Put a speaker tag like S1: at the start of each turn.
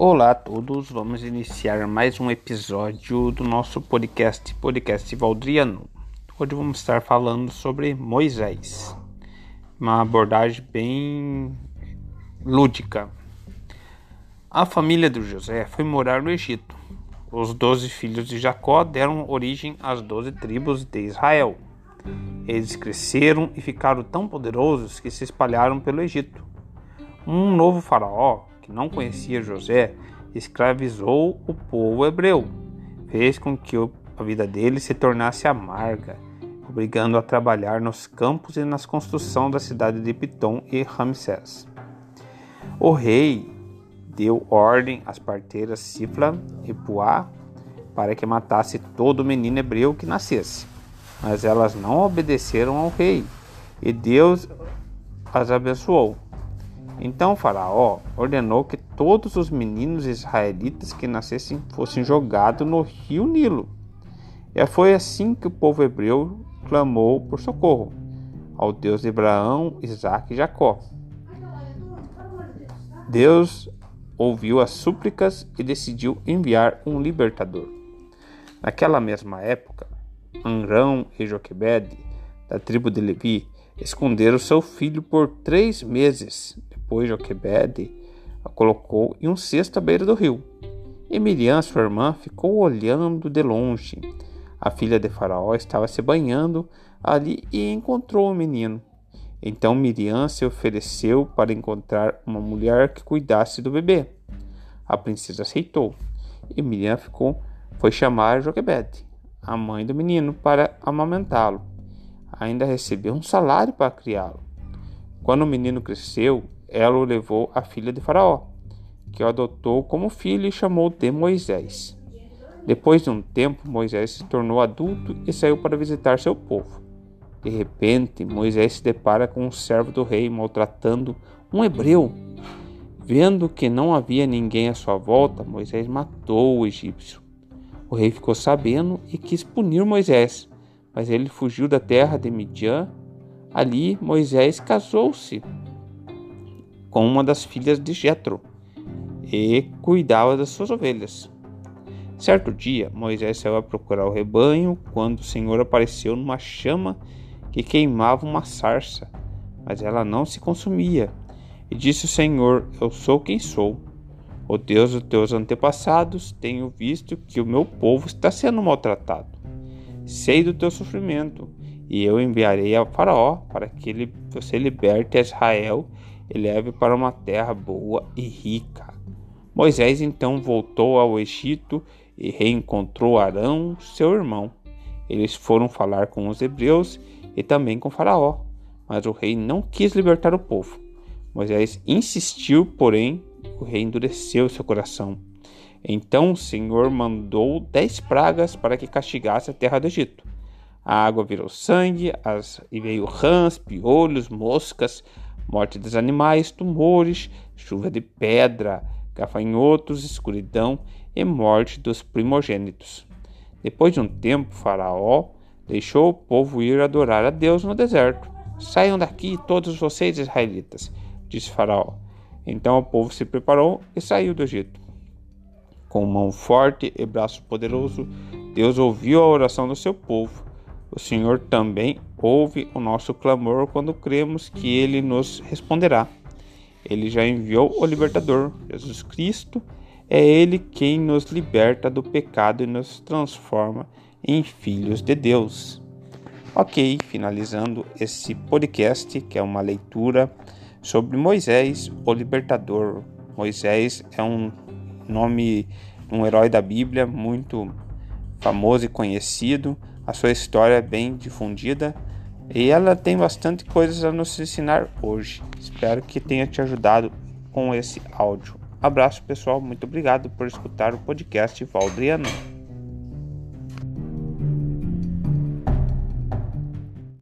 S1: Olá a todos, vamos iniciar mais um episódio do nosso podcast, Podcast Valdriano. Hoje vamos estar falando sobre Moisés, uma abordagem bem lúdica. A família de José foi morar no Egito. Os doze filhos de Jacó deram origem às doze tribos de Israel. Eles cresceram e ficaram tão poderosos que se espalharam pelo Egito. Um novo faraó que não conhecia José, escravizou o povo hebreu, fez com que a vida dele se tornasse amarga, obrigando a trabalhar nos campos e nas construções da cidade de Pitom e Ramsés. O rei deu ordem às parteiras Sifla e Puá para que matasse todo menino hebreu que nascesse, mas elas não obedeceram ao rei, e Deus as abençoou. Então Faraó ordenou que todos os meninos israelitas que nascessem fossem jogados no rio Nilo. E foi assim que o povo hebreu clamou por socorro ao Deus de Abraão, Isaac e Jacó. Deus ouviu as súplicas e decidiu enviar um libertador. Naquela mesma época, Anrão e Joquebede, da tribo de Levi, esconderam seu filho por três meses depois Joquebede a colocou em um cesto à beira do rio. E Miriam, sua irmã, ficou olhando de longe. A filha de Faraó estava se banhando ali e encontrou o menino. Então Miriam se ofereceu para encontrar uma mulher que cuidasse do bebê. A princesa aceitou e Miriam ficou, foi chamar Joquebede, a mãe do menino, para amamentá-lo. Ainda recebeu um salário para criá-lo. Quando o menino cresceu, ela o levou à filha de Faraó, que o adotou como filho e chamou de Moisés. Depois de um tempo, Moisés se tornou adulto e saiu para visitar seu povo. De repente, Moisés se depara com um servo do rei maltratando um hebreu. Vendo que não havia ninguém à sua volta, Moisés matou o egípcio. O rei ficou sabendo e quis punir Moisés, mas ele fugiu da terra de Midian. Ali, Moisés casou-se com uma das filhas de Jetro e cuidava das suas ovelhas. Certo dia, Moisés saiu a procurar o rebanho quando o Senhor apareceu numa chama que queimava uma sarça, mas ela não se consumia. E disse o Senhor: Eu sou quem sou. O Deus dos teus antepassados, tenho visto que o meu povo está sendo maltratado. Sei do teu sofrimento, e eu enviarei a Faraó para que você liberte Israel e leve para uma terra boa e rica. Moisés então voltou ao Egito e reencontrou Arão, seu irmão. Eles foram falar com os hebreus e também com Faraó, mas o rei não quis libertar o povo. Moisés insistiu, porém o rei endureceu seu coração. Então o Senhor mandou dez pragas para que castigasse a terra do Egito. A água virou sangue, as, e veio rãs, piolhos, moscas, morte dos animais, tumores, chuva de pedra, gafanhotos, escuridão e morte dos primogênitos. Depois de um tempo, Faraó deixou o povo ir adorar a Deus no deserto. Saiam daqui, todos vocês israelitas, disse Faraó. Então o povo se preparou e saiu do Egito. Com mão forte e braço poderoso, Deus ouviu a oração do seu povo o Senhor também ouve o nosso clamor quando cremos que Ele nos responderá. Ele já enviou o libertador, Jesus Cristo. É Ele quem nos liberta do pecado e nos transforma em filhos de Deus. Ok, finalizando esse podcast, que é uma leitura sobre Moisés, o libertador. Moisés é um nome, um herói da Bíblia muito famoso e conhecido a sua história é bem difundida e ela tem bastante coisas a nos ensinar hoje. Espero que tenha te ajudado com esse áudio. Abraço pessoal, muito obrigado por escutar o podcast Valdriano.